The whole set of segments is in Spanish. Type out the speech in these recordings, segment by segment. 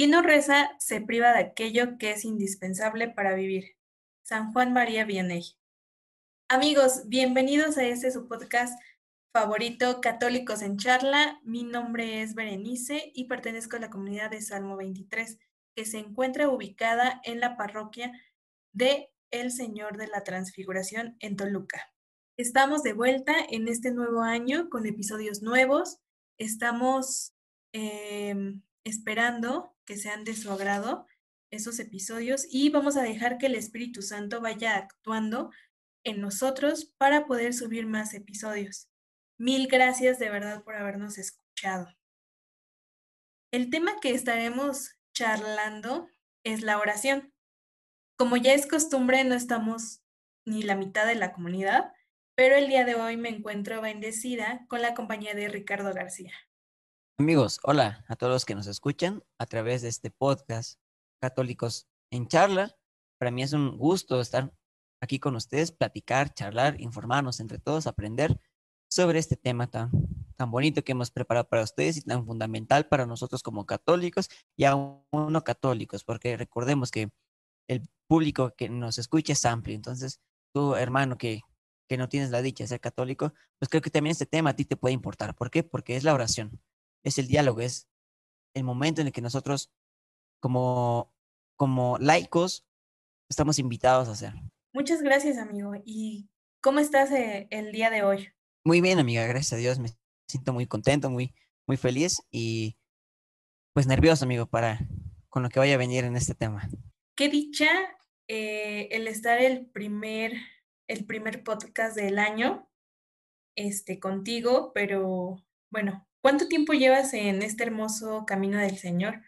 Quien no reza se priva de aquello que es indispensable para vivir. San Juan María Vianney. Amigos, bienvenidos a este su podcast favorito, Católicos en Charla. Mi nombre es Berenice y pertenezco a la comunidad de Salmo 23, que se encuentra ubicada en la parroquia de El Señor de la Transfiguración en Toluca. Estamos de vuelta en este nuevo año con episodios nuevos. Estamos em, esperando que sean de su agrado esos episodios y vamos a dejar que el Espíritu Santo vaya actuando en nosotros para poder subir más episodios. Mil gracias de verdad por habernos escuchado. El tema que estaremos charlando es la oración. Como ya es costumbre, no estamos ni la mitad de la comunidad, pero el día de hoy me encuentro bendecida con la compañía de Ricardo García. Amigos, hola a todos los que nos escuchan a través de este podcast Católicos en Charla. Para mí es un gusto estar aquí con ustedes, platicar, charlar, informarnos entre todos, aprender sobre este tema tan, tan bonito que hemos preparado para ustedes y tan fundamental para nosotros como católicos y aún no católicos, porque recordemos que el público que nos escucha es amplio. Entonces, tú, hermano, que, que no tienes la dicha de ser católico, pues creo que también este tema a ti te puede importar. ¿Por qué? Porque es la oración es el diálogo, es el momento en el que nosotros como, como laicos estamos invitados a hacer. Muchas gracias, amigo. ¿Y cómo estás eh, el día de hoy? Muy bien, amiga, gracias a Dios. Me siento muy contento, muy, muy feliz y pues nervioso, amigo, para con lo que vaya a venir en este tema. Qué dicha eh, el estar el primer, el primer podcast del año este, contigo, pero bueno, ¿Cuánto tiempo llevas en este hermoso camino del Señor?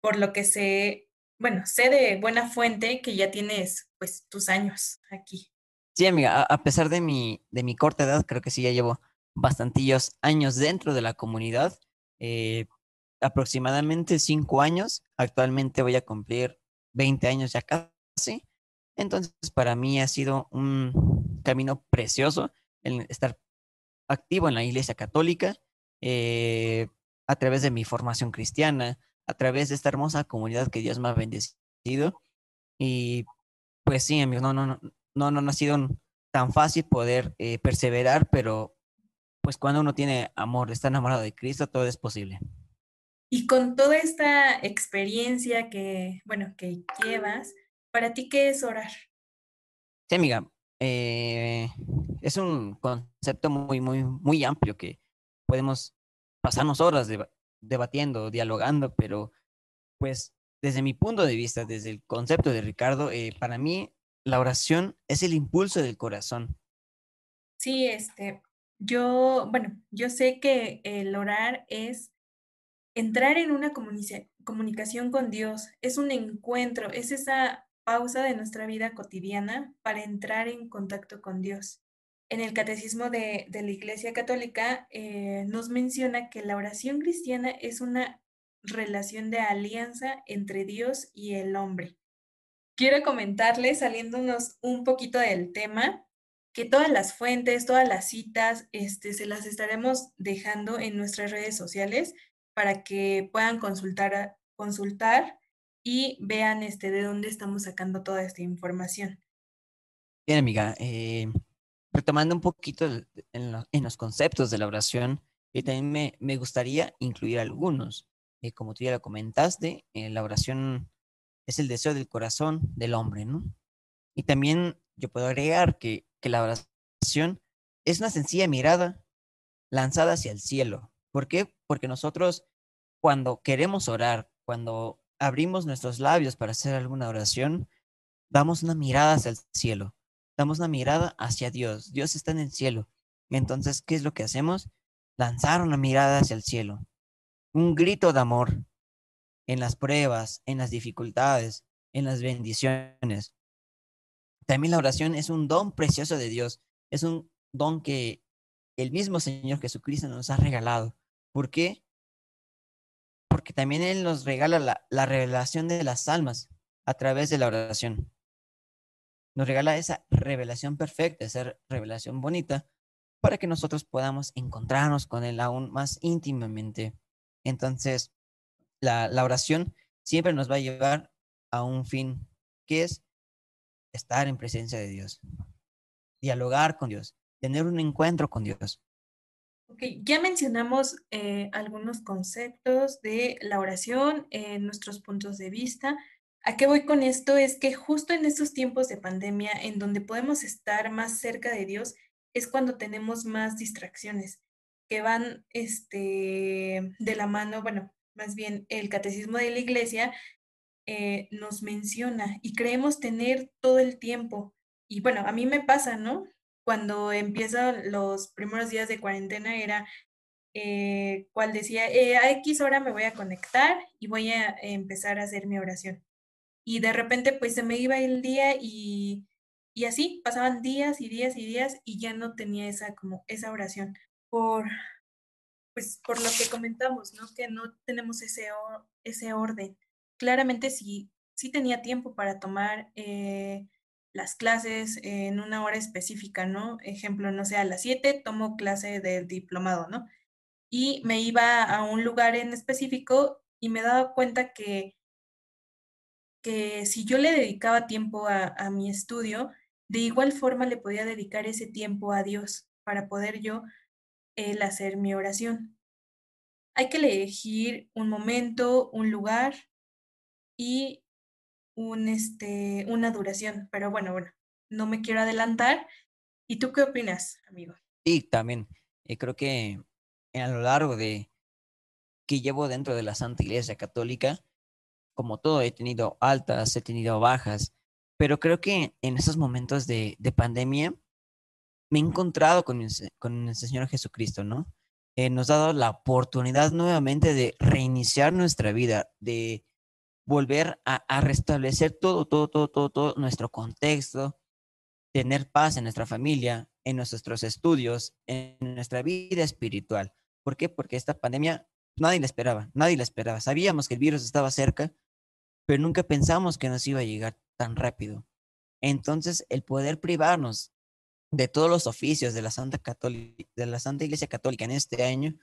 Por lo que sé, bueno, sé de buena fuente que ya tienes pues tus años aquí. Sí, amiga, a pesar de mi, de mi corta edad, creo que sí ya llevo bastantillos años dentro de la comunidad. Eh, aproximadamente cinco años. Actualmente voy a cumplir 20 años ya casi. Entonces, para mí ha sido un camino precioso el estar activo en la Iglesia Católica eh, a través de mi formación cristiana, a través de esta hermosa comunidad que Dios me ha bendecido. Y pues sí, amigo, no, no, no, no, no, ha sido tan fácil poder eh, perseverar, pero pues cuando uno tiene amor, está enamorado de Cristo, todo es posible. Y con toda esta experiencia que, bueno, que llevas, ¿para ti qué es orar? Sí, amiga, eh, es un concepto muy, muy, muy amplio que podemos pasarnos horas debatiendo, dialogando, pero pues desde mi punto de vista, desde el concepto de Ricardo, eh, para mí la oración es el impulso del corazón. Sí, este, yo, bueno, yo sé que el orar es entrar en una comunicación con Dios, es un encuentro, es esa pausa de nuestra vida cotidiana para entrar en contacto con Dios en el Catecismo de, la Iglesia Católica eh, nos menciona que la oración cristiana es una relación de alianza entre Dios y el hombre. Quiero comentarles, saliéndonos un poquito del tema, que todas las fuentes, todas las citas, este, se las estaremos dejando en nuestras redes sociales para que puedan consultar, consultar y vean este, de dónde estamos sacando toda esta información. Bien, amiga. Eh, retomando un poquito en, los conceptos de la oración, y también me, gustaría incluir algunos. Eh, como tú ya lo comentaste, eh, la oración es el deseo del corazón del hombre, ¿no? Y también yo puedo agregar que, que la oración es una sencilla mirada lanzada hacia el cielo. ¿Por qué? Porque nosotros cuando queremos orar, cuando abrimos nuestros labios para hacer alguna oración, damos una mirada hacia el cielo damos una mirada hacia Dios. Dios está en el cielo. Entonces, ¿qué es lo que hacemos? Lanzar una mirada hacia el cielo. Un grito de amor en las pruebas, en las dificultades, en las bendiciones. También la oración es un don precioso de Dios. Es un don que el mismo Señor Jesucristo nos ha regalado. ¿Por qué? Porque también Él nos regala la, la revelación de las almas a través de la oración nos regala esa revelación perfecta, esa revelación bonita, para que nosotros podamos encontrarnos con Él aún más íntimamente. Entonces, la, oración siempre nos va a llevar a un fin, que es estar en presencia de Dios, dialogar con Dios, tener un encuentro con Dios. Ok, ya mencionamos eh, algunos conceptos de la oración, en nuestros puntos de vista. ¿A qué voy con esto? Es que justo en estos tiempos de pandemia, en donde podemos estar más cerca de Dios, es cuando tenemos más distracciones que van este, de la mano, bueno, más bien el catecismo de la iglesia eh, nos menciona y creemos tener todo el tiempo. Y bueno, a mí me pasa, ¿no? Cuando empiezan los primeros días de cuarentena era eh, cual decía, eh, a X hora me voy a conectar y voy a empezar a hacer mi oración. Y de repente pues se me iba el día y, y así pasaban días y días y días y ya no tenía esa como esa oración por pues por lo que comentamos, ¿no? Que no tenemos ese, ese orden. Claramente sí, sí tenía tiempo para tomar eh, las clases en una hora específica, ¿no? Ejemplo, no sé, a las 7 tomo clase del diplomado, ¿no? Y me iba a un lugar en específico y me daba cuenta que, que si yo le dedicaba tiempo a, a mi estudio, de igual forma le podía dedicar ese tiempo a Dios para poder yo el hacer mi oración. Hay que elegir un momento, un lugar y un, este, una duración. Pero bueno, bueno, no me quiero adelantar. ¿Y tú qué opinas, amigo? Sí, también. Eh, creo que a lo largo de que llevo dentro de la Santa Iglesia Católica, como todo, he tenido altas, he tenido bajas, pero creo que en esos momentos de, de pandemia me he encontrado con, con el Señor Jesucristo, ¿no? Eh, nos ha dado la oportunidad nuevamente de reiniciar nuestra vida, de volver a, restablecer todo, todo, todo, todo, todo nuestro contexto, tener paz en nuestra familia, en nuestros estudios, en nuestra vida espiritual. ¿Por qué? Porque esta pandemia nadie la esperaba, nadie la esperaba. Sabíamos que el virus estaba cerca, pero nunca pensamos que nos iba a llegar tan rápido. Entonces, el poder privarnos de todos los oficios de la Santa Católica, de la Santa Iglesia Católica en este año,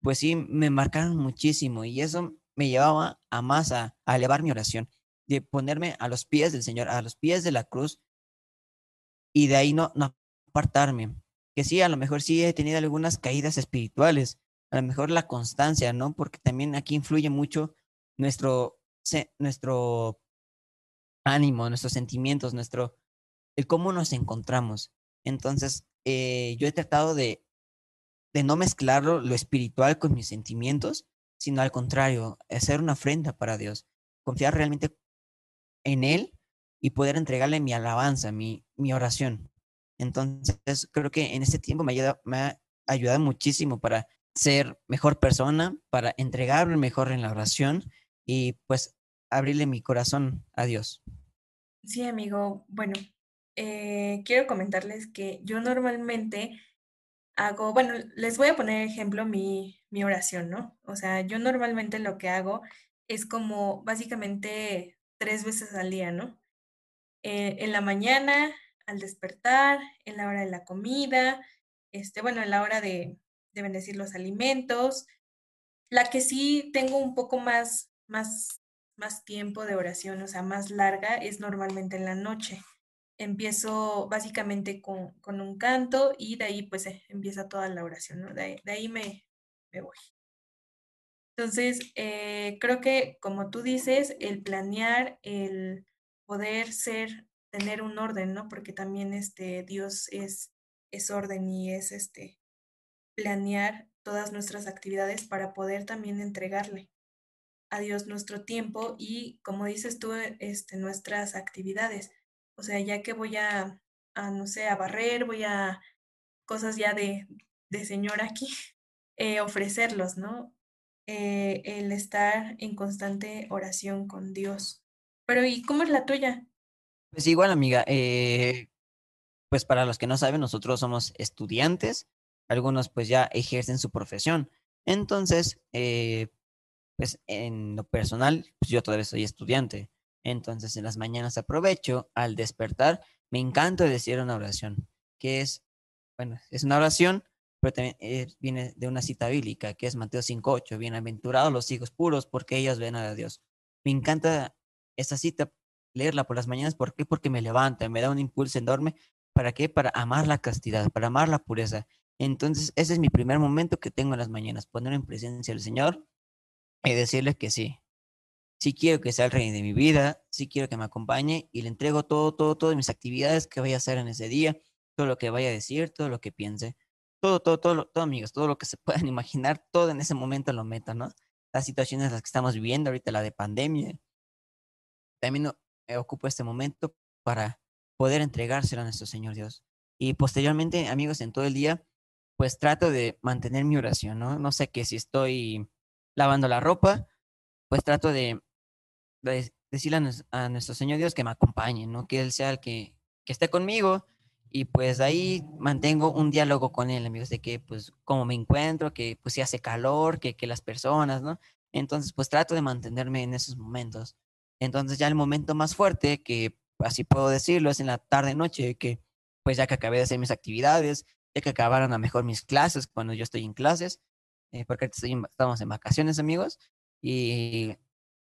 pues sí me marcaron muchísimo y eso me llevaba a más a, elevar mi oración, de ponerme a los pies del Señor, a los pies de la cruz y de ahí no, no apartarme. Que sí, a lo mejor sí he tenido algunas caídas espirituales, a lo mejor la constancia, ¿no? Porque también aquí influye mucho nuestro, nuestro ánimo, nuestros sentimientos, nuestro, el cómo nos encontramos. Entonces, eh, yo he tratado de, de no mezclarlo, lo espiritual con mis sentimientos, sino al contrario, hacer una ofrenda para Dios, confiar realmente en Él y poder entregarle mi alabanza, mi, mi oración. Entonces, creo que en este tiempo me, ayuda, me ha ayudado muchísimo para ser mejor persona, para entregarme mejor en la oración y pues abrirle mi corazón a Dios. Sí, amigo. Bueno, eh, quiero comentarles que yo normalmente hago, bueno, les voy a poner ejemplo mi, mi oración, ¿no? O sea, yo normalmente lo que hago es como básicamente tres veces al día, ¿no? Eh, en la mañana, al despertar, en la hora de la comida, este, bueno, en la hora de, de bendecir los alimentos. La que sí tengo un poco más, más, más tiempo de oración, o sea, más larga, es normalmente en la noche empiezo básicamente con, con, un canto y de ahí pues eh, empieza toda la oración, ¿no? De, ahí me, me, voy. Entonces, eh, creo que como tú dices, el planear, el poder ser, tener un orden, ¿no? Porque también este, Dios es, es orden y es este, planear todas nuestras actividades para poder también entregarle a Dios nuestro tiempo y, como dices tú, este, nuestras actividades o sea, ya que voy a, no sé, a barrer, voy a cosas ya de, de señora aquí, eh, ofrecerlos, ¿no? Eh, el estar en constante oración con Dios. Pero ¿y cómo es la tuya? Pues igual, amiga. Eh, pues para los que no saben, nosotros somos estudiantes. Algunos pues ya ejercen su profesión. Entonces, pues en lo personal, pues yo todavía soy estudiante. Entonces, en las mañanas aprovecho al despertar, me encanta decir una oración, que es, bueno, es una oración, pero también eh, viene de una cita bíblica, que es Mateo 5.8, bienaventurados los hijos puros, porque ellos ven a Dios. me encanta esa cita, leerla por las mañanas. ¿Por qué? Porque me levanta, me da un impulso enorme. ¿Para qué? Para amar la castidad, para amar la pureza. Entonces, ese es mi primer momento que tengo en las mañanas, poner en presencia al Señor y decirle que sí. Sí quiero que sea el rey de mi vida, sí quiero que me acompañe y le entrego todo, todo, todas mis actividades que vaya a hacer en ese día, todo lo que vaya a decir, todo lo que piense, todo, todo, todo, todo, amigos, todo lo que se puedan imaginar, todo en ese momento lo meto, ¿no? Las situaciones las que estamos viviendo ahorita, la de pandemia, también eh, ocupo este momento para poder entregárselo a nuestro Señor Dios. Y posteriormente, amigos, en todo el día, pues trato de mantener mi oración, ¿no? No sé que si estoy lavando la ropa, pues trato de, decirle a, nuestro Señor Dios que me acompañe, ¿no? Que Él sea el que, que esté conmigo y pues ahí mantengo un diálogo con Él, amigos, de que pues cómo me encuentro, que pues si hace calor, que, que las personas, ¿no? Entonces pues trato de mantenerme en esos momentos. Entonces ya el momento más fuerte, que así puedo decirlo, es en la tarde-noche, que pues ya que acabé de hacer mis actividades, ya que acabaron a mejor mis clases cuando yo estoy en clases, eh, porque estamos en vacaciones, amigos, y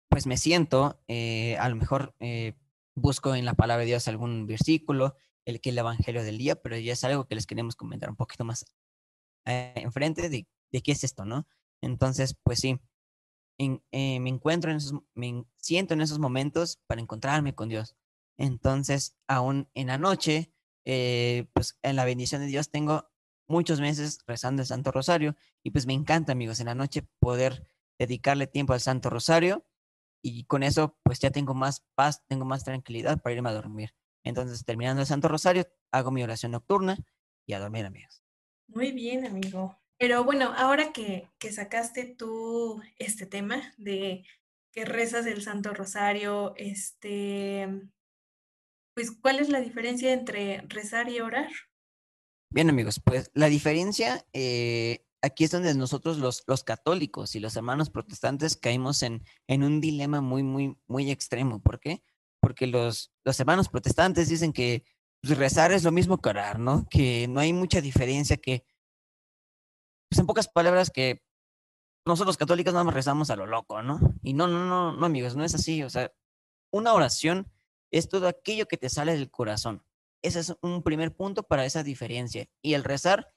pues me siento, eh, a lo mejor eh, busco en la palabra de Dios algún versículo, el que el evangelio del día, pero ya es algo que les queremos comentar un poquito más enfrente de, de qué es esto, ¿no? Entonces, pues sí, eh, me encuentro en esos, me siento en esos momentos para encontrarme con Dios. Entonces, aún en la noche, eh, pues en la bendición de Dios tengo muchos meses rezando el Santo Rosario y pues me encanta, amigos, en la noche poder dedicarle tiempo al Santo Rosario y con eso pues ya tengo más paz, tengo más tranquilidad para irme a dormir. Entonces, terminando el Santo Rosario, hago mi oración nocturna y a dormir, amigos. Muy bien, amigo. Pero bueno, ahora que, que sacaste tú este tema de que rezas el Santo Rosario, este, pues, ¿cuál es la diferencia entre rezar y orar? Bien, amigos, pues la diferencia eh, aquí es donde nosotros los, los católicos y los hermanos protestantes caímos en, en un dilema muy, muy, muy extremo. ¿Por qué? Porque los, los hermanos protestantes dicen que pues, rezar es lo mismo que orar, ¿no? Que no hay mucha diferencia, que pues en pocas palabras que nosotros católicos nada más rezamos a lo loco, ¿no? Y no, no, no, no, amigos, no es así. O sea, una oración es todo aquello que te sale del corazón. Ese es un primer punto para esa diferencia. Y el rezar,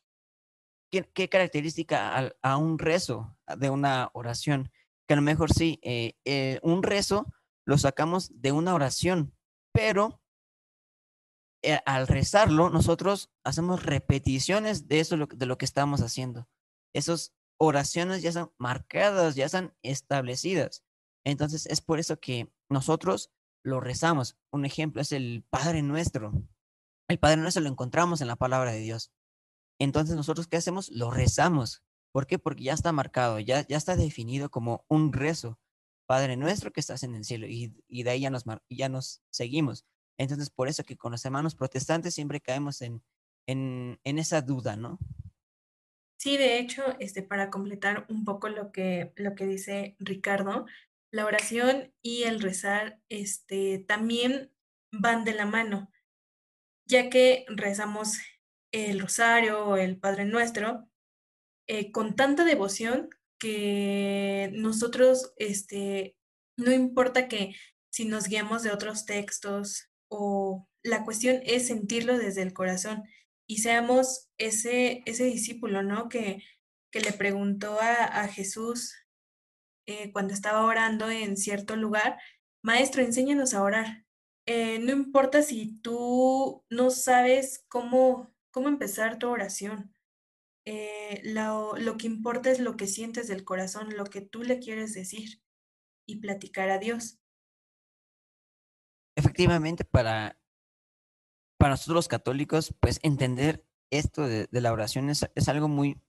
¿qué, qué característica a, un rezo de una oración? Que a lo mejor sí, eh, eh, un rezo lo sacamos de una oración, pero eh, al rezarlo, nosotros hacemos repeticiones de eso, de lo que estamos haciendo esas oraciones ya son marcadas, ya están establecidas. Entonces es por eso que nosotros lo rezamos. Un ejemplo es el Padre Nuestro. El Padre Nuestro lo encontramos en la palabra de Dios. Entonces nosotros ¿qué hacemos? Lo rezamos. ¿Por qué? Porque ya está marcado, ya, ya está definido como un rezo. Padre nuestro que estás en el cielo. Y, y de ahí ya nos, ya nos seguimos. Entonces, por eso que con los hermanos protestantes siempre caemos en, en, en esa duda, ¿no? Sí, de hecho, este, para completar un poco lo que, lo que dice Ricardo, la oración y el rezar este, también van de la mano, ya que rezamos el rosario o el Padre Nuestro eh, con tanta devoción que nosotros, este, no importa que si nos guiamos de otros textos o la cuestión es sentirlo desde el corazón y seamos ese, ese discípulo, ¿no? Que, que le preguntó a, Jesús eh, cuando estaba orando en cierto lugar, Maestro, enséñanos a orar. Eh, no importa si tú no sabes cómo, cómo empezar tu oración. Eh, lo, lo que importa es lo que sientes del corazón, lo que tú le quieres decir y platicar a Dios. Efectivamente, para para nosotros los católicos, pues entender esto de, la oración es, algo muy,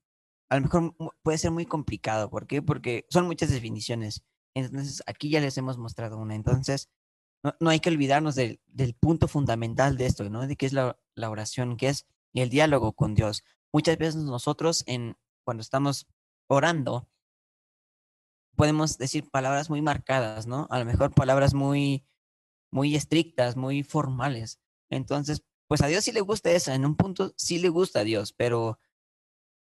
a lo mejor puede ser muy complicado. ¿Por qué? Porque son muchas definiciones. Entonces, aquí ya les hemos mostrado una. Entonces, no, hay que olvidarnos del, punto fundamental de esto, ¿no? De qué es la, oración, que es el diálogo con Dios. Muchas veces nosotros, en, cuando estamos orando, podemos decir palabras muy marcadas, ¿no? A lo mejor palabras muy, muy estrictas, muy formales. Entonces, pues a Dios sí le gusta eso, en un punto sí le gusta a Dios, pero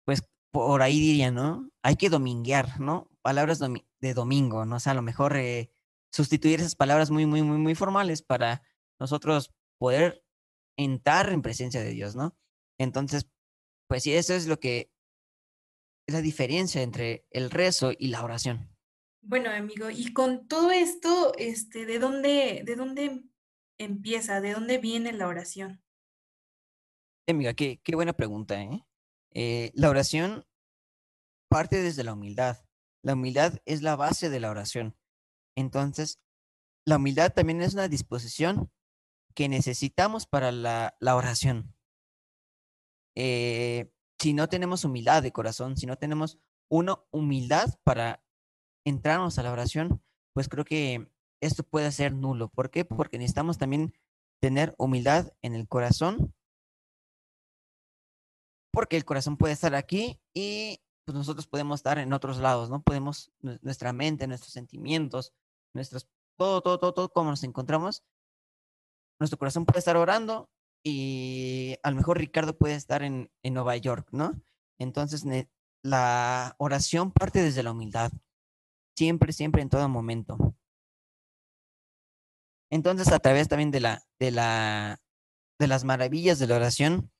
pues por ahí diría, ¿no? Hay que dominguear, ¿no? Palabras de domingo, ¿no? O sea, a lo mejor eh, sustituir esas palabras muy, muy, muy, muy formales para nosotros poder entrar en presencia de Dios, ¿no? Entonces, pues sí, eso es lo que es la diferencia entre el rezo y la oración. Bueno, amigo, y con todo esto, este, ¿de dónde, de dónde empieza? ¿De dónde viene la oración? Amiga, qué, qué buena pregunta, ¿eh? ¿eh? La oración parte desde la humildad. La humildad es la base de la oración. Entonces, la humildad también es una disposición que necesitamos para la, la oración. Eh, si no tenemos humildad de corazón, si no tenemos una humildad para entrarnos a la oración, pues creo que esto puede ser nulo. ¿Por qué? Porque necesitamos también tener humildad en el corazón, porque el corazón puede estar aquí y pues nosotros podemos estar en otros lados, ¿no? Podemos, nuestra mente, nuestros sentimientos, nuestros, todo, todo, todo, todo, como nos encontramos, nuestro corazón puede estar orando y a lo mejor Ricardo puede estar en, en Nueva York, ¿no? Entonces, la oración parte desde la humildad, siempre, siempre, en todo momento. Entonces, a través también de la, de la, de las maravillas de la oración,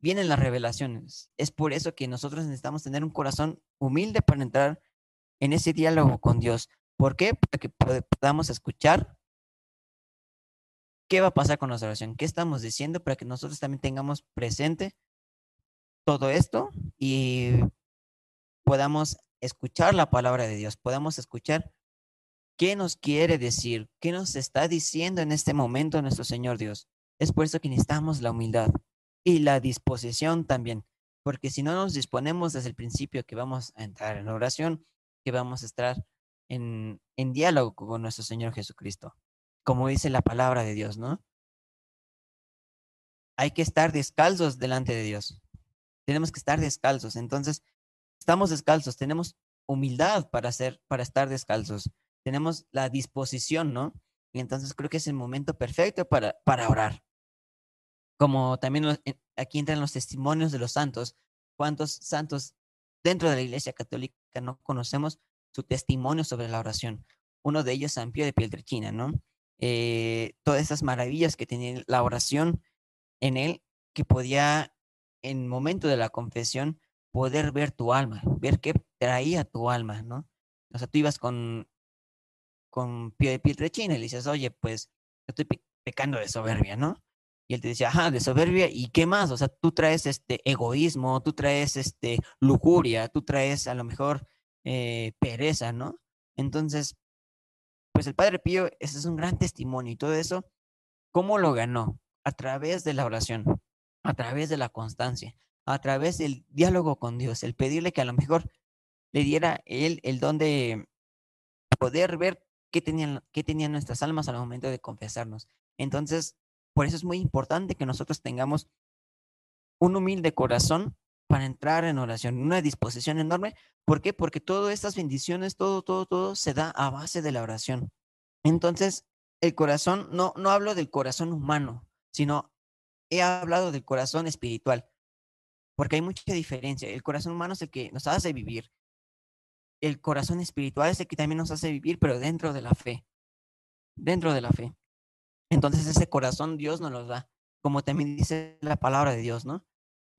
vienen las revelaciones. Es por eso que nosotros necesitamos tener un corazón humilde para entrar en ese diálogo con Dios. ¿Por qué? Para que podamos escuchar qué va a pasar con nuestra oración, qué estamos diciendo para que nosotros también tengamos presente todo esto y podamos escuchar la palabra de Dios, podamos escuchar qué nos quiere decir, qué nos está diciendo en este momento nuestro Señor Dios. Es por eso que necesitamos la humildad y la disposición también, porque si no nos disponemos desde el principio que vamos a entrar en oración, que vamos a estar en, diálogo con nuestro Señor Jesucristo, como dice la palabra de Dios, ¿no? Hay que estar descalzos delante de Dios. Tenemos que estar descalzos. Entonces, estamos descalzos, tenemos humildad para hacer, para estar descalzos. Tenemos la disposición, ¿no? Y entonces creo que es el momento perfecto para, para orar como también aquí entran los testimonios de los santos. ¿Cuántos santos dentro de la Iglesia Católica no conocemos su testimonio sobre la oración? Uno de ellos, San Pío de Pietrelcina, ¿no? Eh, todas esas maravillas que tenía la oración en él, que podía, en momento de la confesión, poder ver tu alma, ver qué traía tu alma, ¿no? O sea, tú ibas con, con Pío de Pietrelcina y le dices, oye, pues estoy pecando de soberbia, ¿no? Y él te decía, ajá, de soberbia, ¿y qué más? O sea, tú traes este egoísmo, tú traes este lujuria, tú traes a lo mejor eh, pereza, ¿no? Entonces, pues el Padre Pío, es un gran testimonio y todo eso, ¿cómo lo ganó? A través de la oración, a través de la constancia, a través del diálogo con Dios, el pedirle que a lo mejor le diera él el don de poder ver qué tenían, qué tenían nuestras almas al momento de confesarnos. Entonces, por eso es muy importante que nosotros tengamos un humilde corazón para entrar en oración, una disposición enorme. ¿Por qué? Porque todas estas bendiciones, todo, todo, todo se da a base de la oración. Entonces, el corazón, no, no hablo del corazón humano, sino he hablado del corazón espiritual, porque hay mucha diferencia. El corazón humano es el que nos hace vivir. El corazón espiritual es el que también nos hace vivir, pero dentro de la fe. Dentro de la fe. Entonces ese corazón Dios nos lo da, como también dice la palabra de Dios, ¿no?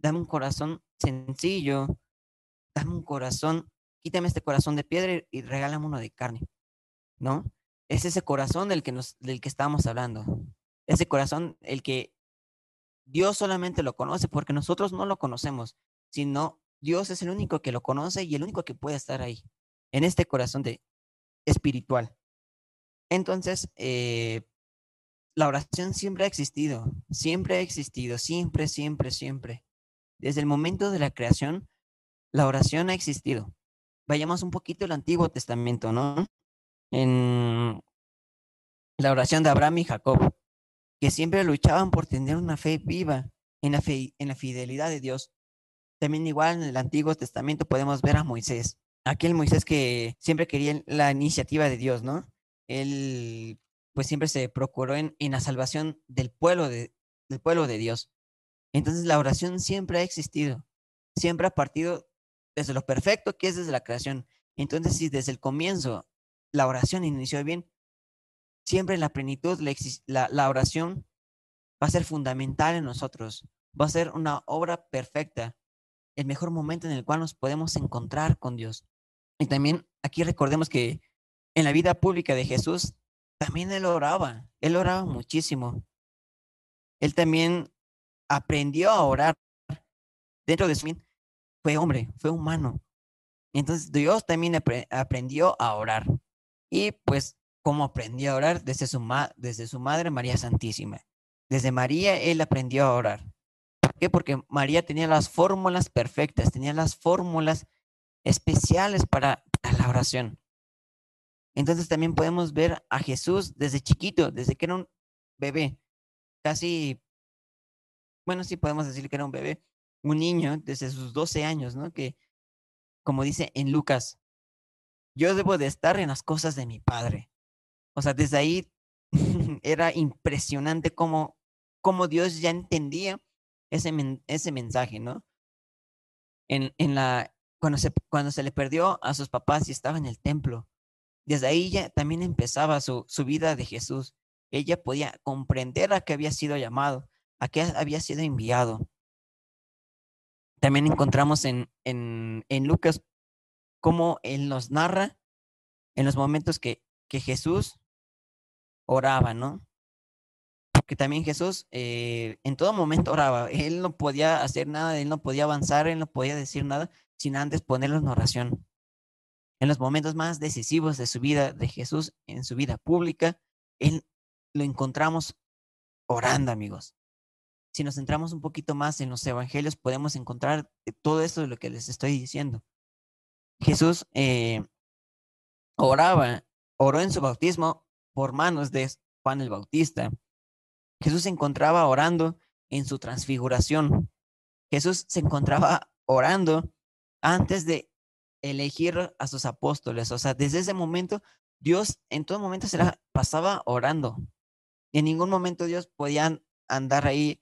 Dame un corazón sencillo, dame un corazón, quítame este corazón de piedra y regálame uno de carne, ¿no? Es ese corazón del que, nos, del que estamos hablando. Ese corazón, el que Dios solamente lo conoce porque nosotros no lo conocemos, sino Dios es el único que lo conoce y el único que puede estar ahí, en este corazón de espiritual. Entonces, eh, la oración siempre ha existido, siempre ha existido, siempre, siempre, siempre. Desde el momento de la creación, la oración ha existido. Vayamos un poquito al Antiguo Testamento, ¿no? En la oración de Abraham y Jacob, que siempre luchaban por tener una fe viva en la, fe, en la fidelidad de Dios. También igual en el Antiguo Testamento podemos ver a Moisés, aquel Moisés que siempre quería la iniciativa de Dios, ¿no? Él pues siempre se procuró en, la salvación del pueblo de, del pueblo de Dios. Entonces la oración siempre ha existido, siempre ha partido desde lo perfecto que es desde la creación. Entonces si desde el comienzo la oración inició bien, siempre en la plenitud, la, la oración va a ser fundamental en nosotros, va a ser una obra perfecta, el mejor momento en el cual nos podemos encontrar con Dios. Y también aquí recordemos que en la vida pública de Jesús, también él oraba, él oraba muchísimo. Él también aprendió a orar. Dentro de su fue hombre, fue humano. Entonces Dios también aprendió a orar. Y pues, ¿cómo aprendió a orar? Desde su, desde su madre María Santísima. Desde María él aprendió a orar. ¿Por qué? Porque María tenía las fórmulas perfectas, tenía las fórmulas especiales para, para la oración. Entonces también podemos ver a Jesús desde chiquito, desde que era un bebé, casi, bueno, sí podemos decir que era un bebé, un niño desde sus 12 años, ¿no? Que, como dice en Lucas, yo debo de estar en las cosas de mi padre. O sea, desde ahí era impresionante cómo, cómo Dios ya entendía ese, ese mensaje, ¿no? En, en la, cuando, se, cuando se le perdió a sus papás y estaba en el templo, desde ahí ya también empezaba su, su vida de Jesús. Ella podía comprender a qué había sido llamado, a qué había sido enviado. También encontramos en, en, en Lucas cómo él nos narra en los momentos que, que Jesús oraba, ¿no? Porque también Jesús eh, en todo momento oraba. Él no podía hacer nada, él no podía avanzar, él no podía decir nada sin antes ponerlo en oración en los momentos más decisivos de su vida, de Jesús, en su vida pública, él lo encontramos orando, amigos. Si nos centramos un poquito más en los evangelios, podemos encontrar todo esto de lo que les estoy diciendo. Jesús eh, oraba, oró en su bautismo por manos de Juan el Bautista. Jesús se encontraba orando en su transfiguración. Jesús se encontraba orando antes de elegir a sus apóstoles. O sea, desde ese momento, Dios en todo momento se la pasaba orando. En ningún momento Dios podía andar ahí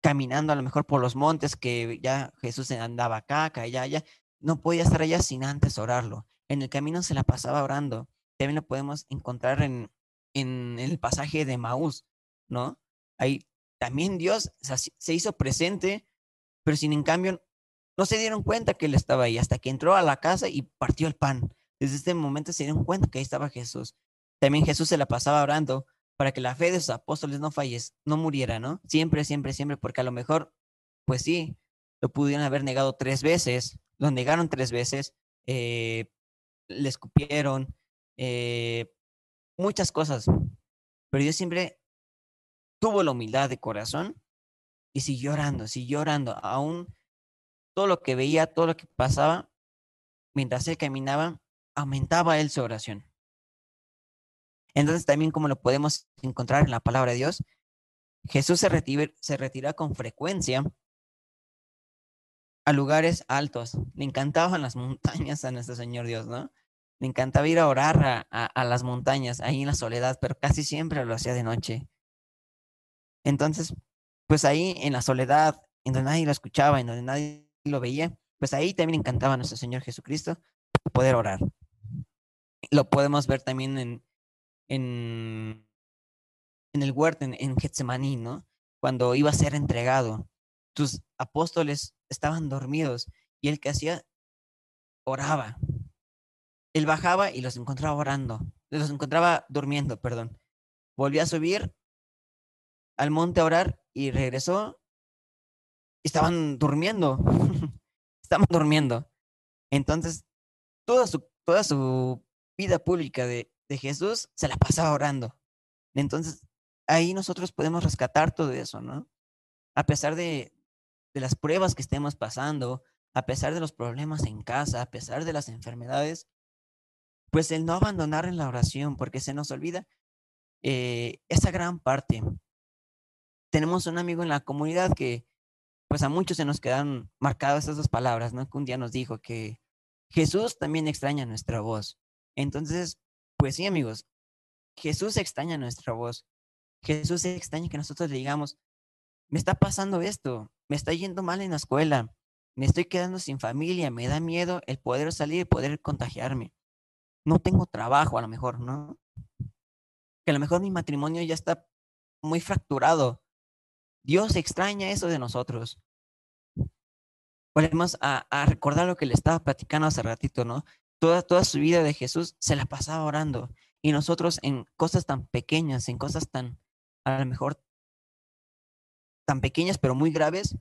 caminando a lo mejor por los montes que ya Jesús andaba acá, acá, allá. No podía estar allá sin antes orarlo. En el camino se la pasaba orando. También lo podemos encontrar en, en el pasaje de Maús, ¿no? Ahí también Dios se hizo presente, pero sin en cambio no se dieron cuenta que él estaba ahí hasta que entró a la casa y partió el pan. Desde este momento se dieron cuenta que ahí estaba Jesús. También Jesús se la pasaba orando para que la fe de sus apóstoles no fallece, no muriera, ¿no? Siempre, siempre, siempre, porque a lo mejor, pues sí, lo pudieron haber negado tres veces, lo negaron tres veces, eh, le escupieron, eh, muchas cosas. Pero Dios siempre tuvo la humildad de corazón y siguió orando, siguió orando, aún todo lo que veía, todo lo que pasaba, mientras él caminaba, aumentaba él su oración. Entonces también como lo podemos encontrar en la palabra de Dios, Jesús se retira, se retira con frecuencia a lugares altos. Le encantaban las montañas a nuestro Señor Dios, ¿no? Le encantaba ir a orar a, las montañas, ahí en la soledad, pero casi siempre lo hacía de noche. Entonces, pues ahí en la soledad, en donde nadie lo escuchaba, en donde nadie lo veía, pues ahí también encantaba nuestro Señor Jesucristo poder orar. Lo podemos ver también en, en, en el huerto, en, en Getsemaní, ¿no? Cuando iba a ser entregado. Sus apóstoles estaban dormidos y él que hacía, oraba. Él bajaba y los encontraba orando, los encontraba durmiendo, perdón. Volvió a subir al monte a orar y regresó estaban durmiendo, estaban durmiendo. Entonces, toda su, toda su vida pública de, de Jesús se la pasaba orando. Entonces, ahí nosotros podemos rescatar todo eso, ¿no? A pesar de, de las pruebas que estemos pasando, a pesar de los problemas en casa, a pesar de las enfermedades, pues el no abandonar en la oración, porque se nos olvida eh, esa gran parte. Tenemos un amigo en la comunidad que pues a muchos se nos quedan marcadas esas dos palabras, ¿no? Que un día nos dijo que Jesús también extraña nuestra voz. Entonces, pues sí, amigos, Jesús extraña nuestra voz. Jesús extraña que nosotros le digamos, me está pasando esto, me está yendo mal en la escuela, me estoy quedando sin familia, me da miedo el poder salir y poder contagiarme. No tengo trabajo a lo mejor, ¿no? que a lo mejor mi matrimonio ya está muy fracturado. Dios extraña eso de nosotros. Volvemos a, a, recordar lo que le estaba platicando hace ratito, ¿no? Toda, toda su vida de Jesús se la pasaba orando. Y nosotros en cosas tan pequeñas, en cosas tan, a lo mejor, tan pequeñas pero muy graves,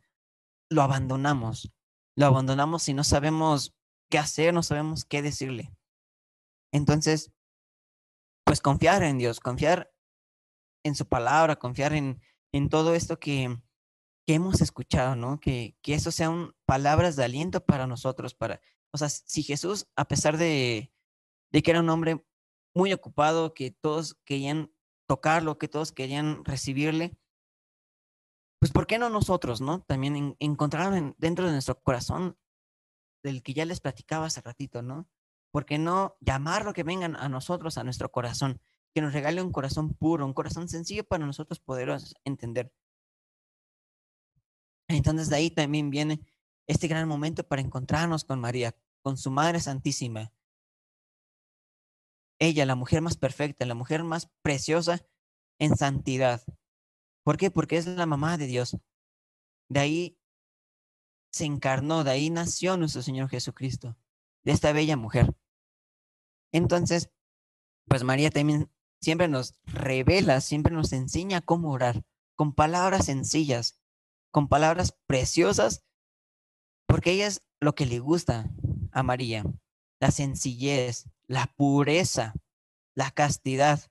lo abandonamos. Lo abandonamos y no sabemos qué hacer, no sabemos qué decirle. Entonces, pues confiar en Dios, confiar en su palabra, confiar en, en todo esto que, que hemos escuchado, ¿no? Que, que eso sean palabras de aliento para nosotros, para, o sea, si Jesús, a pesar de, de que era un hombre muy ocupado, que todos querían tocarlo, que todos querían recibirle, pues ¿por qué no nosotros, no? También encontrar dentro de nuestro corazón, del que ya les platicaba hace ratito, ¿no? ¿Por qué no llamarlo que vengan a nosotros, a nuestro corazón? Que nos regale un corazón puro, un corazón sencillo para nosotros poder entender. Entonces de ahí también viene este gran momento para encontrarnos con María, con su Madre Santísima. Ella, la mujer más perfecta, la mujer más preciosa en santidad. ¿Por qué? Porque es la mamá de Dios. De ahí se encarnó, de ahí nació nuestro Señor Jesucristo, de esta bella mujer. Entonces, pues María también siempre nos revela, siempre nos enseña cómo orar, con palabras sencillas, con palabras preciosas, porque ella es lo que le gusta a María, la sencillez, la pureza, la castidad.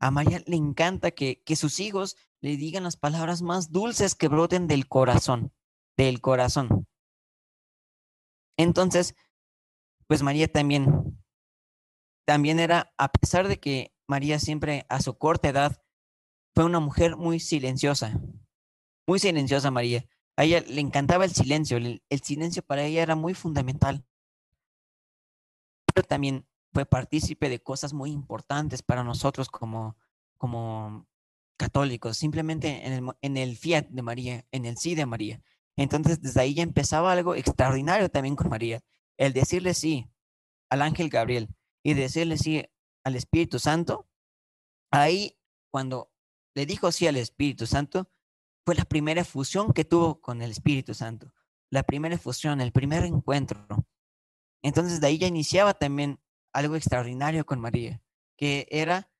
A María le encanta que, que sus hijos le digan las palabras más dulces que broten del corazón, del corazón. Entonces, pues María también, también era, a pesar de que María siempre a su corta edad fue una mujer muy silenciosa, muy silenciosa María. A ella le encantaba el silencio, el, silencio para ella era muy fundamental. Pero también fue partícipe de cosas muy importantes para nosotros como, como católicos, simplemente en el, en el fiat de María, en el sí de María. Entonces, desde ahí ya empezaba algo extraordinario también con María. El decirle sí al ángel Gabriel y decirle sí al Espíritu Santo, ahí cuando le dijo sí al Espíritu Santo, fue la primera fusión que tuvo con el Espíritu Santo, la primera fusión, el primer encuentro. Entonces de ahí ya iniciaba también algo extraordinario con María, que era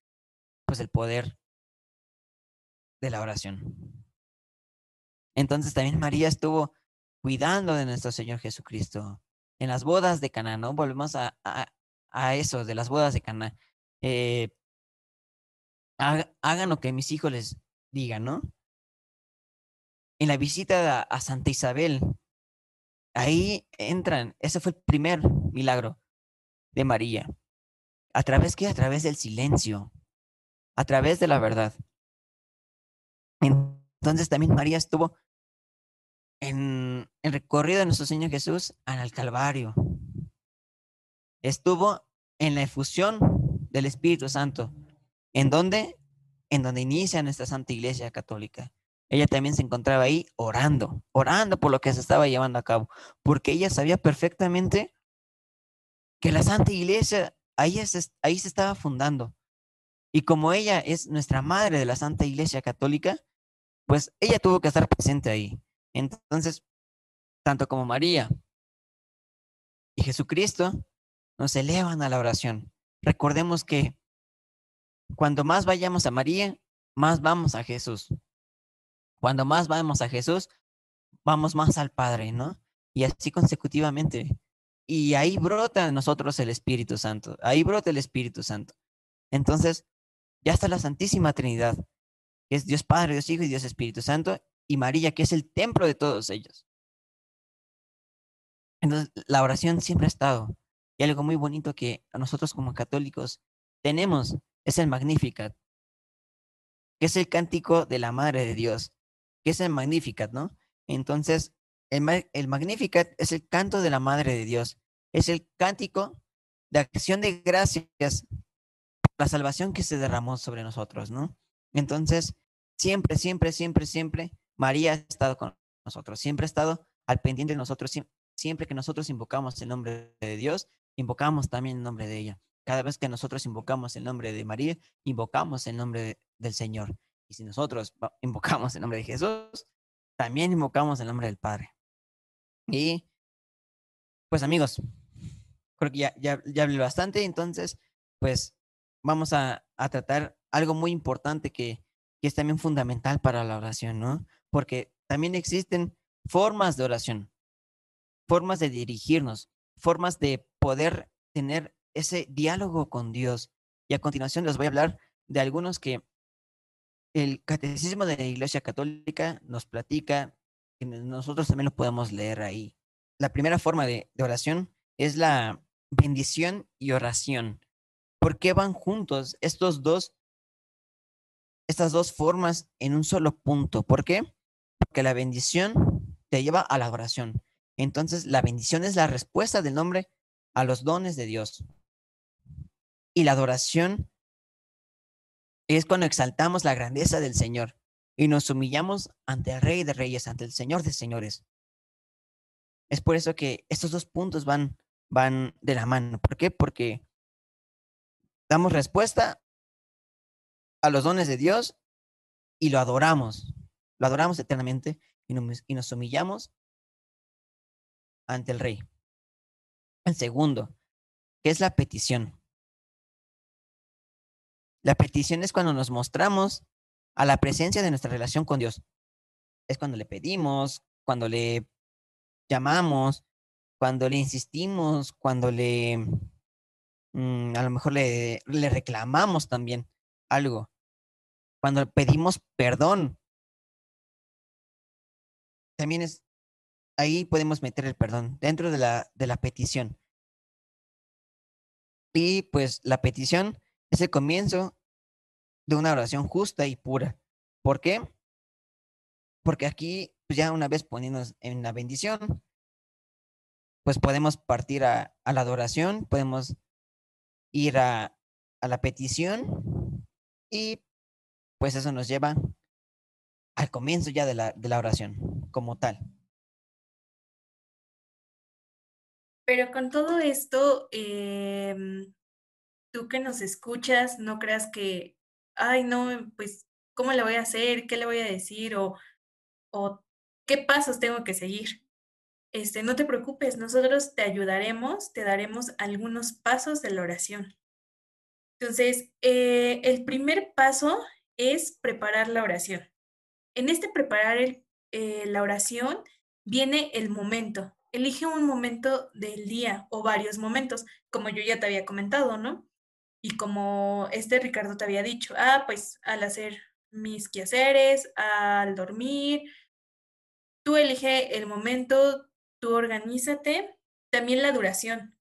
pues el poder de la oración. Entonces también María estuvo cuidando de nuestro Señor Jesucristo en las bodas de Cana, ¿no? Volvemos a, a, eso, de las bodas de Cana. Eh, hagan lo que mis hijos les digan, ¿no? En la visita a, Santa Isabel, ahí entran, ese fue el primer milagro de María. ¿A través qué? A través del silencio, a través de la verdad. Entonces también María estuvo en el recorrido de nuestro Señor Jesús al Calvario. Estuvo en la efusión del Espíritu Santo. ¿En dónde? En donde inicia nuestra Santa Iglesia Católica ella también se encontraba ahí orando, orando por lo que se estaba llevando a cabo, porque ella sabía perfectamente que la Santa Iglesia ahí, ahí se estaba fundando. Y como ella es nuestra madre de la Santa Iglesia Católica, pues ella tuvo que estar presente ahí. Entonces, tanto como María y Jesucristo nos elevan a la oración. Recordemos que cuando más vayamos a María, más vamos a Jesús. Cuando más vamos a Jesús, vamos más al Padre, ¿no? Y así consecutivamente. Y ahí brota en nosotros el Espíritu Santo. Ahí brota el Espíritu Santo. Entonces, ya está la Santísima Trinidad, que es Dios Padre, Dios Hijo y Dios Espíritu Santo, y María, que es el templo de todos ellos. Entonces, la oración siempre ha estado. Y algo muy bonito que nosotros como católicos tenemos es el Magnificat, que es el cántico de la Madre de Dios que es el Magnificat, ¿no? Entonces, el, el Magnificat es el canto de la Madre de Dios, es el cántico de acción de gracias la salvación que se derramó sobre nosotros, ¿no? Entonces, siempre, siempre, siempre, siempre, María ha estado con nosotros, siempre ha estado al pendiente de nosotros, siempre que nosotros invocamos el nombre de Dios, invocamos también el nombre de ella. Cada vez que nosotros invocamos el nombre de María, invocamos el nombre del Señor. Y si nosotros invocamos el nombre de Jesús, también invocamos el nombre del Padre. Y pues amigos, creo que ya, ya, ya hablé bastante, entonces pues vamos a, a tratar algo muy importante que, que es también fundamental para la oración, ¿no? Porque también existen formas de oración, formas de dirigirnos, formas de poder tener ese diálogo con Dios. Y a continuación les voy a hablar de algunos que el catecismo de la Iglesia Católica nos platica, que nosotros también lo podemos leer ahí. La primera forma de, oración es la bendición y oración. ¿Por qué van juntos estos dos, estas dos formas en un solo punto? ¿Por qué? Porque la bendición te lleva a la oración. Entonces, la bendición es la respuesta del nombre a los dones de Dios. Y la adoración es cuando exaltamos la grandeza del Señor y nos humillamos ante el Rey de Reyes, ante el Señor de Señores. Es por eso que estos dos puntos van, van de la mano. ¿Por qué? Porque damos respuesta a los dones de Dios y lo adoramos. Lo adoramos eternamente y nos, humillamos ante el Rey. El segundo, que es la petición. La petición es cuando nos mostramos a la presencia de nuestra relación con Dios. Es cuando le pedimos, cuando le llamamos, cuando le insistimos, cuando le, mm, a lo mejor le, le reclamamos también algo, cuando pedimos perdón. También es, ahí podemos meter el perdón dentro de la, de la petición. Y pues la petición es el comienzo de una oración justa y pura. ¿Por qué? Porque aquí, pues ya una vez poniéndonos en la bendición, pues podemos partir a, la adoración, podemos ir a, a la petición y pues eso nos lleva al comienzo ya de la, de la oración como tal. Pero con todo esto, eh, tú que nos escuchas, no creas que, ay, no, pues, ¿cómo le voy a hacer? ¿Qué le voy a decir? O, o ¿qué pasos tengo que seguir? Este, no te preocupes, nosotros te ayudaremos, te daremos algunos pasos de la oración. Entonces, eh, el primer paso es preparar la oración. En este preparar eh, la oración viene el momento. Elige un momento del día o varios momentos, como yo ya te había comentado, ¿no? Y como este Ricardo te había dicho, ah, pues al hacer mis quehaceres, al dormir, tú elige el momento, tú organízate, también la duración.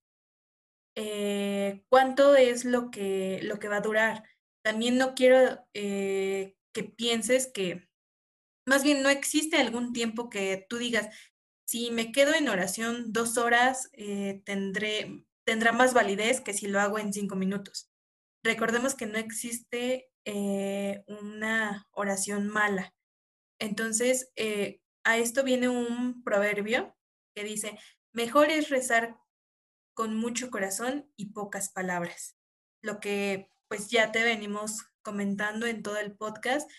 Eh, ¿Cuánto es lo que, lo que va a durar? También no quiero eh, que pienses que, más bien no existe algún tiempo que tú digas, si me quedo en oración dos horas, eh, tendré, tendrá más validez que si lo hago en cinco minutos. Recordemos que no existe eh, una oración mala. Entonces, eh, a esto viene un proverbio que dice, mejor es rezar con mucho corazón y pocas palabras. Lo que pues ya te venimos comentando en todo el podcast,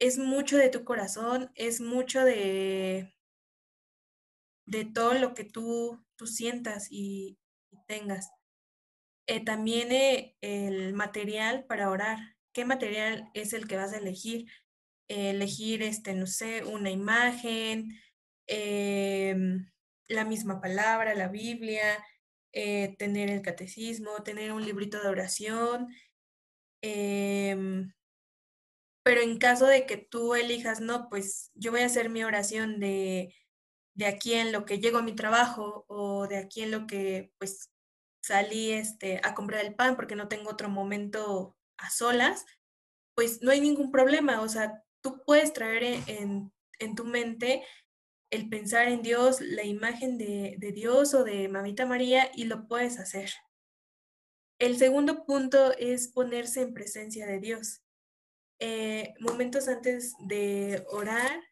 es mucho de tu corazón, es mucho de, de todo lo que tú, sientas y tengas. Eh, también eh, el material para orar. ¿Qué material es el que vas a elegir? Eh, elegir, este, no sé, una imagen, em, la misma palabra, la Biblia, tener el catecismo, tener un librito de oración. Em, pero en caso de que tú elijas, no, pues yo voy a hacer mi oración de, de aquí en lo que llego a mi trabajo o de aquí en lo que pues salí este, a comprar el pan porque no tengo otro momento a solas, pues no hay ningún problema. O sea, tú puedes traer e, en, en tu mente el pensar en Dios, la imagen de, de, Dios o de Mamita María y lo puedes hacer. El segundo punto es ponerse en presencia de Dios. Eh, momentos antes de orar,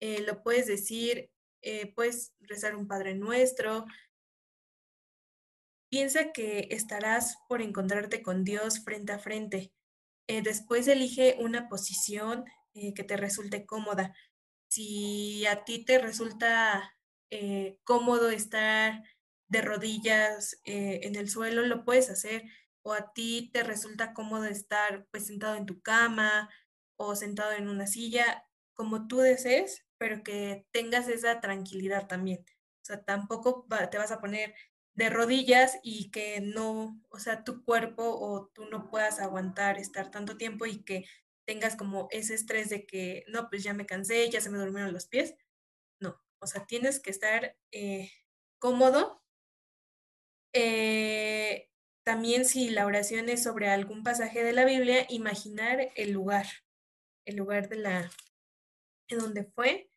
eh, lo puedes decir, eh, puedes rezar un Padre Nuestro, piensa que estarás por encontrarte con Dios frente a frente. Eh, después elige una posición eh, que te resulte cómoda. Si a ti te resulta eh, cómodo estar de rodillas en el suelo, lo puedes hacer. O a ti te resulta cómodo estar pues sentado en tu cama o sentado en una silla, como tú desees, pero que tengas esa tranquilidad también. O sea, tampoco te vas a poner de rodillas y que no, o sea, tu cuerpo o tú no puedas aguantar estar tanto tiempo y que tengas como ese estrés de que, no, pues ya me cansé, ya se me durmieron los pies. No, o sea, tienes que estar eh, cómodo. Eh, también si la oración es sobre algún pasaje de la Biblia, imaginar el lugar, el lugar de la, de donde fue.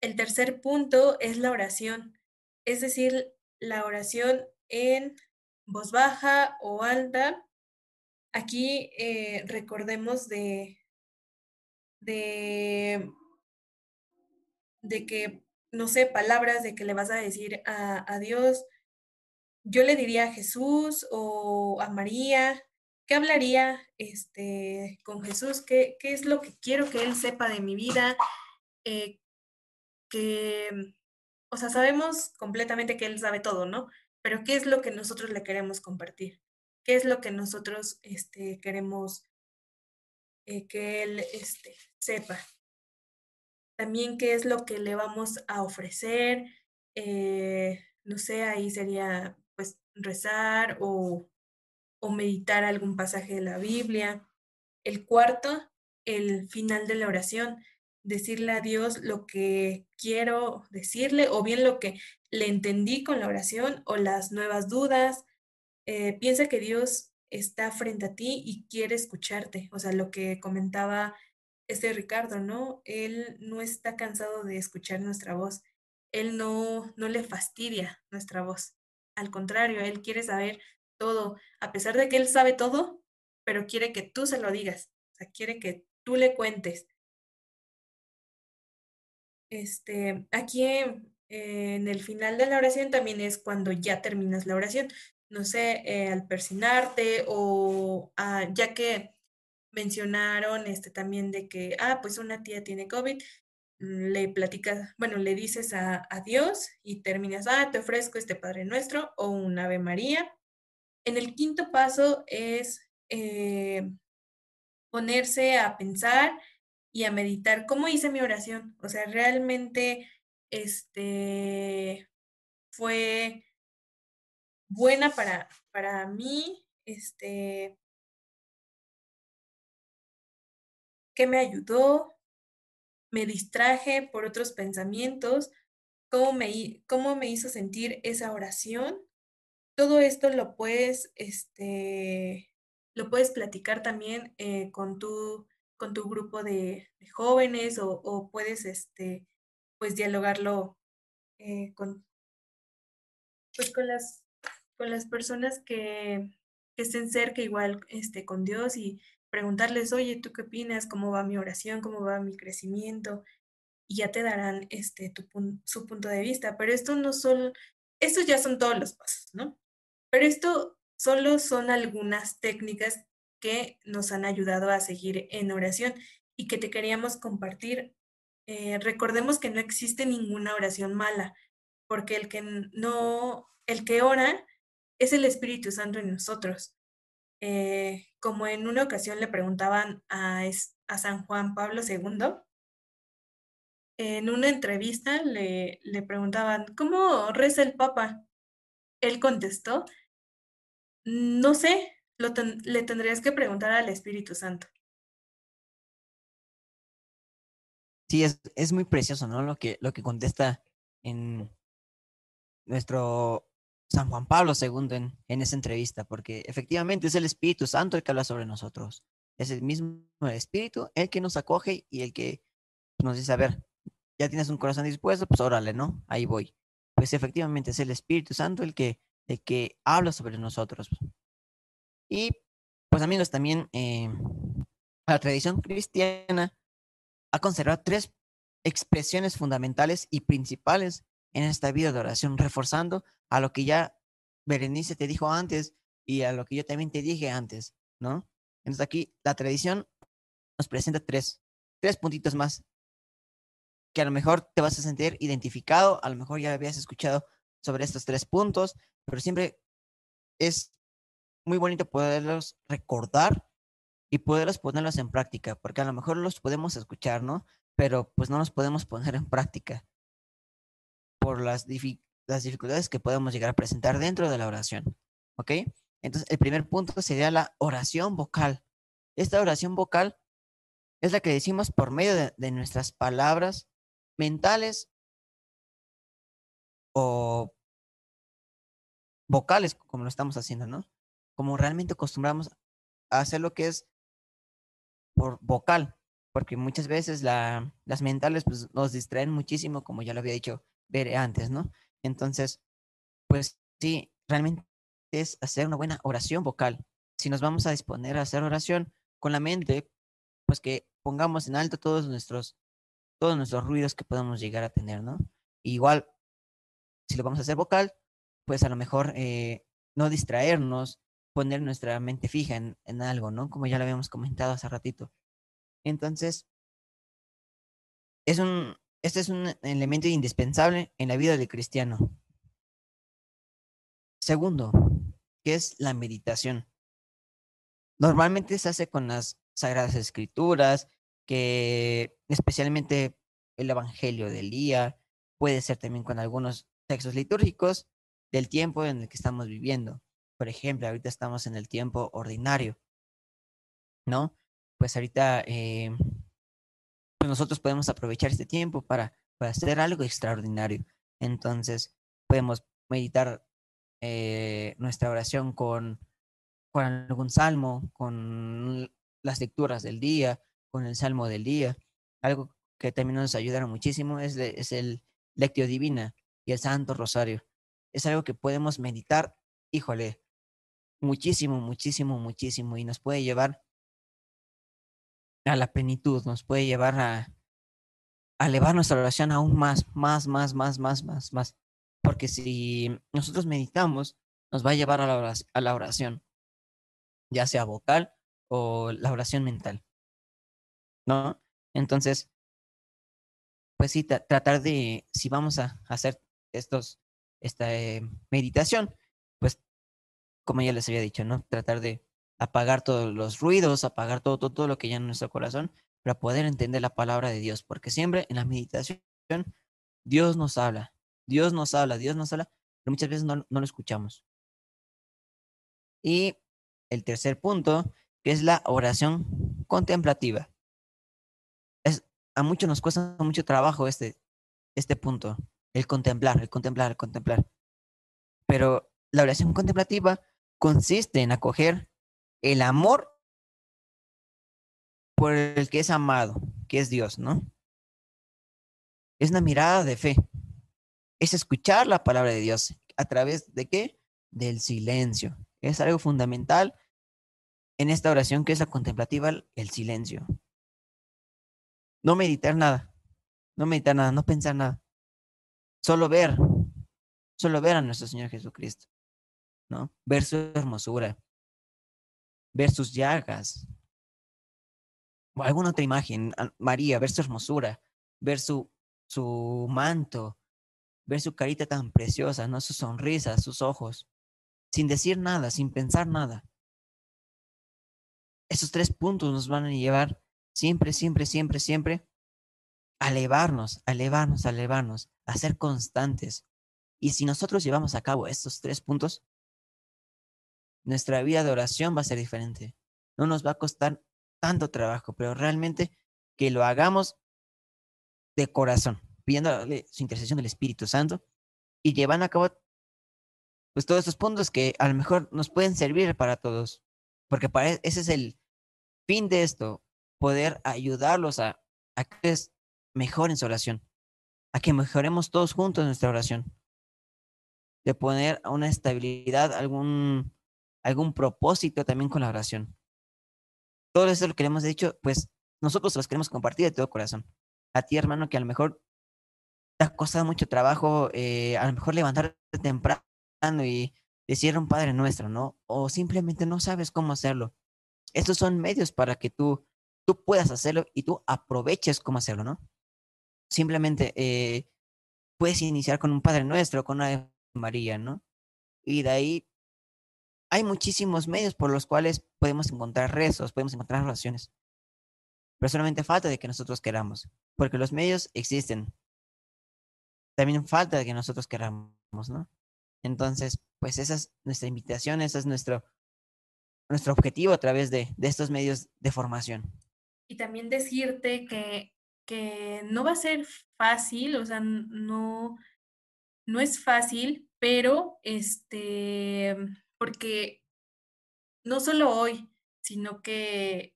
El tercer punto es la oración, es decir, la oración en voz baja o alta. Aquí eh, recordemos de, de, de que, no sé, palabras de que le vas a decir a, a Dios. Yo le diría a Jesús o a María, ¿qué hablaría este, con Jesús? ¿Qué, ¿Qué, es lo que quiero que Él sepa de mi vida? Eh, que o sea, sabemos completamente que Él sabe todo, ¿no? Pero ¿qué es lo que nosotros le queremos compartir? ¿Qué es lo que nosotros este, queremos eh, que Él este, sepa? También qué es lo que le vamos a ofrecer. Eh, no sé, ahí sería pues rezar o, o meditar algún pasaje de la Biblia. El cuarto, el final de la oración decirle a Dios lo que quiero decirle o bien lo que le entendí con la oración o las nuevas dudas. Eh, piensa que Dios está frente a ti y quiere escucharte. O sea, lo que comentaba este Ricardo, ¿no? Él no está cansado de escuchar nuestra voz. Él no, no le fastidia nuestra voz. Al contrario, él quiere saber todo, a pesar de que él sabe todo, pero quiere que tú se lo digas. O sea, quiere que tú le cuentes este, aquí en el final de la oración también es cuando ya terminas la oración. No sé, eh, al persinarte o ah, ya que mencionaron este también de que, ah, pues una tía tiene COVID, le platicas, bueno, le dices a, Dios y terminas, ah, te ofrezco este Padre Nuestro o un Ave María. En el quinto paso es eh, ponerse a pensar y a meditar cómo hice mi oración. O sea, realmente este fue buena para, para mí, este, que me ayudó, me distraje por otros pensamientos, cómo me, cómo me hizo sentir esa oración. Todo esto lo puedes, este, lo puedes platicar también eh, con tu con tu grupo de, jóvenes o, puedes este, pues dialogarlo eh, con, pues con, las, con las personas que, estén cerca igual este, con Dios y preguntarles, oye, ¿tú qué opinas? ¿Cómo va mi oración? ¿Cómo va mi crecimiento? Y ya te darán este, tu, su punto de vista. Pero esto no son, estos ya son todos los pasos, ¿no? Pero esto solo son algunas técnicas que nos han ayudado a seguir en oración y que te queríamos compartir. Eh, recordemos que no existe ninguna oración mala, porque el que no, el que ora es el Espíritu Santo en nosotros. Eh, como en una ocasión le preguntaban a, a San Juan Pablo II, en una entrevista le, le preguntaban, ¿cómo reza el Papa? Él contestó, no sé, le tendrías que preguntar al Espíritu Santo. Sí, es, es muy precioso, ¿no? Lo que, lo que contesta en nuestro San Juan Pablo II en, en esa entrevista, porque efectivamente es el Espíritu Santo el que habla sobre nosotros. Es el mismo Espíritu el que nos acoge y el que nos dice, a ver, ya tienes un corazón dispuesto, pues órale, ¿no? Ahí voy. Pues efectivamente es el Espíritu Santo el que, el que habla sobre nosotros. Y pues amigos, también eh, la tradición cristiana ha conservado tres expresiones fundamentales y principales en esta vida de oración, reforzando a lo que ya Berenice te dijo antes y a lo que yo también te dije antes, ¿no? Entonces aquí la tradición nos presenta tres, tres puntitos más que a lo mejor te vas a sentir identificado, a lo mejor ya habías escuchado sobre estos tres puntos, pero siempre es muy bonito poderlos recordar y poderlos ponerlos en práctica, porque a lo mejor los podemos escuchar, ¿no? Pero pues no los podemos poner en práctica por las, las dificultades que podemos llegar a presentar dentro de la oración, ¿ok? Entonces, el primer punto sería la oración vocal. Esta oración vocal es la que decimos por medio de nuestras palabras mentales o vocales, como lo estamos haciendo, ¿no? Como realmente acostumbramos a hacer lo que es por vocal, porque muchas veces la, las mentales pues, nos distraen muchísimo, como ya lo había dicho ver antes, ¿no? Entonces, pues sí, realmente es hacer una buena oración vocal. Si nos vamos a disponer a hacer oración con la mente, pues que pongamos en alto todos nuestros todos nuestros ruidos que podemos llegar a tener, ¿no? igual, si lo vamos a hacer vocal, pues a lo mejor eh, no distraernos, poner nuestra mente fija en, algo, ¿no? Como ya lo habíamos comentado hace ratito. Entonces, es un, este es un elemento indispensable en la vida del cristiano. Segundo, que es la meditación. Normalmente se hace con las Sagradas Escrituras, que especialmente el Evangelio del día, puede ser también con algunos textos litúrgicos del tiempo en el que estamos viviendo. Por ejemplo, ahorita estamos en el tiempo ordinario, ¿no? Pues ahorita eh, nosotros podemos aprovechar este tiempo para, para hacer algo extraordinario. Entonces, podemos meditar eh, nuestra oración con, algún salmo, con las lecturas del día, con el Salmo del día. Algo que también nos ayudaron muchísimo es, es el Lectio Divina y el Santo Rosario. Es algo que podemos meditar, híjole, muchísimo, muchísimo, muchísimo y nos puede llevar a la plenitud, nos puede llevar a, elevar nuestra oración aún más, más, más, más, más, más, más. Porque si nosotros meditamos, nos va a llevar a la oración, a la oración ya sea vocal o la oración mental. ¿no? Entonces, pues sí, tratar de, si vamos a hacer estos, esta eh, meditación, como ya les había dicho, ¿no? Tratar de apagar todos los ruidos, apagar todo, todo, todo lo que ya en nuestro corazón, para poder entender la palabra de Dios, porque siempre en la meditación Dios nos habla, Dios nos habla, Dios nos habla, pero muchas veces no, no lo escuchamos. Y el tercer punto, que es la oración contemplativa a muchos nos cuesta mucho trabajo este, este punto, el contemplar, el contemplar, el contemplar. Pero la oración contemplativa consiste en acoger el amor por el que es amado, que es Dios, ¿no? Es una mirada de fe. Es escuchar la palabra de Dios. ¿A través de qué? Del silencio. Es algo fundamental en esta oración que es la contemplativa, el silencio. No meditar nada. No meditar nada, no pensar nada. Solo ver. Solo ver a nuestro Señor Jesucristo. ¿No? Ver su hermosura. Ver sus llagas. O alguna otra imagen. María, ver su hermosura. Ver su, su manto. Ver su carita tan preciosa, ¿no? Su sonrisa, sus ojos. Sin decir nada, sin pensar nada. Esos tres puntos nos van a llevar Siempre, siempre, siempre, siempre a elevarnos, a elevarnos, a elevarnos, a ser constantes. Y si nosotros llevamos a cabo estos tres puntos, nuestra vida de oración va a ser diferente. No nos va a costar tanto trabajo, pero realmente que lo hagamos de corazón, pidiendo su intercesión del Espíritu Santo y llevan a cabo pues todos estos puntos que a lo mejor nos pueden servir para todos, porque para e, ese es el fin de esto, poder ayudarlos a, a que mejoren su oración, a que mejoremos todos juntos nuestra oración, de poner una estabilidad, algún, algún propósito también con la oración. Todo eso lo que le hemos dicho, pues nosotros los queremos compartir de todo corazón. A ti, hermano, que a lo mejor te ha costado mucho trabajo, eh, a lo mejor levantarte temprano y decir un Padre Nuestro, ¿no? O simplemente no sabes cómo hacerlo. Estos son medios para que tú, tú puedas hacerlo y tú aproveches cómo hacerlo, ¿no? Simplemente eh, puedes iniciar con un Padre Nuestro, con una María, ¿no? Y de ahí hay muchísimos medios por los cuales podemos encontrar rezos, podemos encontrar oraciones. Pero solamente falta de que nosotros queramos, porque los medios existen. También falta de que nosotros queramos, ¿no? Entonces, pues esa es nuestra invitación, ese es nuestro, nuestro objetivo a través de, de estos medios de formación. Y también decirte que, que no va a ser fácil, o sea, no, no es fácil, pero este, porque no solo hoy, sino que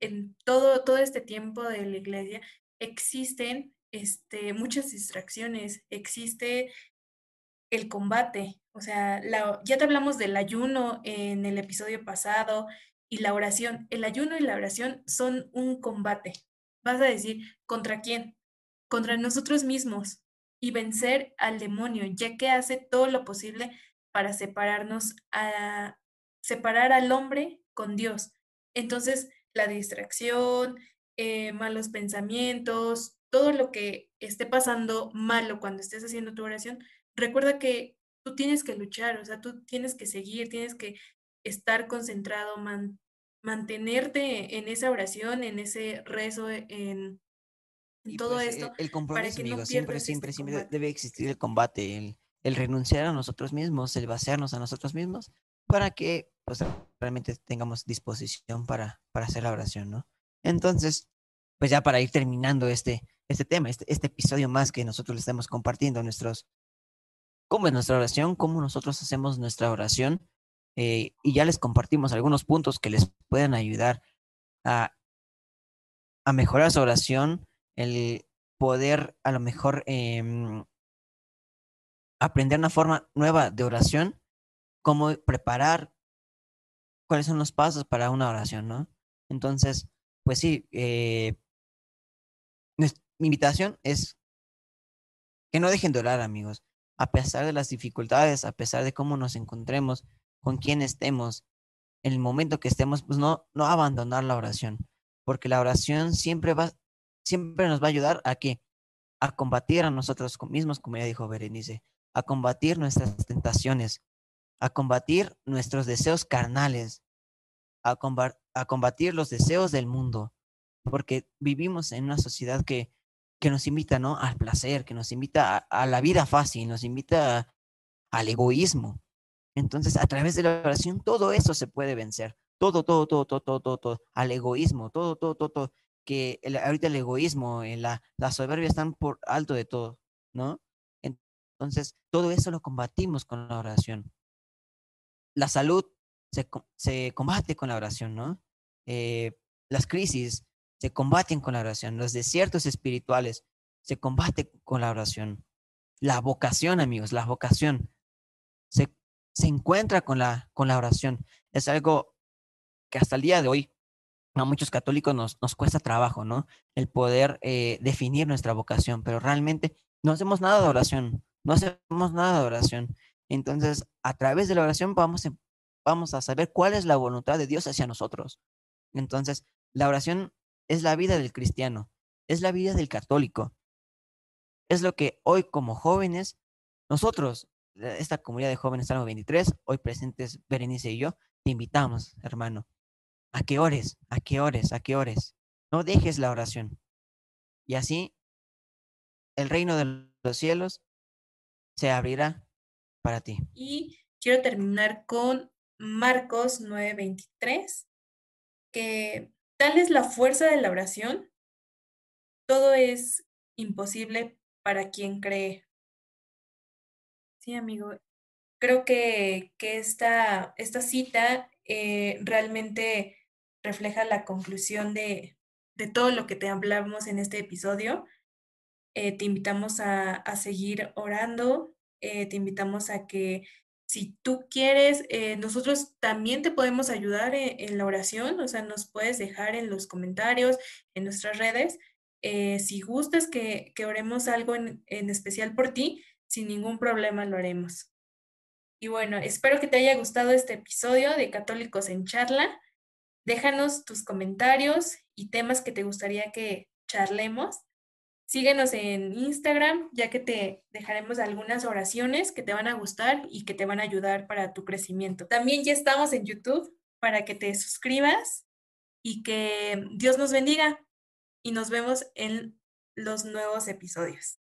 en todo, todo este tiempo de la iglesia existen este, muchas distracciones, existe el combate, o sea, ya te hablamos del ayuno en el episodio pasado y la oración. El ayuno y la oración son un combate. Vas a decir, ¿contra quién? Contra nosotros mismos y vencer al demonio, ya que hace todo lo posible para separarnos, a separar al hombre con Dios. Entonces, la distracción, eh, malos pensamientos, todo lo que esté pasando malo cuando estés haciendo tu oración, recuerda que tú tienes que luchar, o sea, tú tienes que seguir, tienes que estar concentrado, mantenerte en esa oración, en ese rezo, en, todo pues, esto. El, compromiso, amigo, siempre, este siempre, siempre debe existir el combate, el, el, renunciar a nosotros mismos, el vaciarnos a nosotros mismos, para que pues, realmente tengamos disposición para, para hacer la oración, ¿no? Entonces, pues ya para ir terminando este, este tema, este, este episodio más que nosotros le estamos compartiendo, nuestros, cómo es nuestra oración, cómo nosotros hacemos nuestra oración, eh, y ya les compartimos algunos puntos que les pueden ayudar a, a mejorar su oración, el poder a lo mejor eh, aprender una forma nueva de oración, cómo preparar, cuáles son los pasos para una oración, ¿no? Entonces, pues sí, eh, mi invitación es que no dejen de orar, amigos, a pesar de las dificultades, a pesar de cómo nos encontremos, con quién estemos, en el momento que estemos, pues no, no abandonar la oración, porque la oración siempre va, siempre nos va a ayudar a que a combatir a nosotros mismos, como ya dijo Berenice, a combatir nuestras tentaciones, a combatir nuestros deseos carnales, a, a combatir los deseos del mundo, porque vivimos en una sociedad que, que nos invita ¿no? al placer, que nos invita a, la vida fácil, nos invita al egoísmo. Entonces, a través de la oración, todo eso se puede vencer. Todo, todo, todo, todo, todo, todo, todo, al egoísmo, todo, todo, todo, todo que ahorita el egoísmo, y la, la soberbia están por alto de todo, ¿no? Entonces, todo eso lo combatimos con la oración. La salud se, se combate con la oración, ¿no? Eh, las crisis se combaten con la oración. Los desiertos espirituales se combaten con la oración. La vocación, amigos, la vocación se, se encuentra con la, con la oración. Es algo que hasta el día de hoy a muchos católicos nos, nos cuesta trabajo, ¿no? El poder eh, definir nuestra vocación, pero realmente no hacemos nada de oración, no hacemos nada de oración. Entonces, a través de la oración vamos a, vamos a saber cuál es la voluntad de Dios hacia nosotros. Entonces, la oración es la vida del cristiano, es la vida del católico. Es lo que hoy como jóvenes, nosotros, esta comunidad de jóvenes Salmo 23, hoy presentes Berenice y yo, te invitamos, hermano, ¿A qué ores? ¿A qué ores? ¿A qué ores? No dejes la oración. Y así el reino de los cielos se abrirá para ti. Y quiero terminar con Marcos 9:23, que tal es la fuerza de la oración, todo es imposible para quien cree. Sí, amigo. Creo que, que esta, esta cita eh, realmente refleja la conclusión de, de todo lo que te hablamos en este episodio. Eh, te invitamos a, a seguir orando, eh, te invitamos a que si tú quieres, eh, nosotros también te podemos ayudar en, la oración, o sea, nos puedes dejar en los comentarios, en nuestras redes. si gustas que, que oremos algo en, en especial por ti, sin ningún problema lo haremos. Y bueno, espero que te haya gustado este episodio de Católicos en Charla. Déjanos tus comentarios y temas que te gustaría que charlemos. Síguenos en Instagram, ya que te dejaremos algunas oraciones que te van a gustar y que te van a ayudar para tu crecimiento. También ya estamos en YouTube para que te suscribas y que Dios nos bendiga y nos vemos en los nuevos episodios.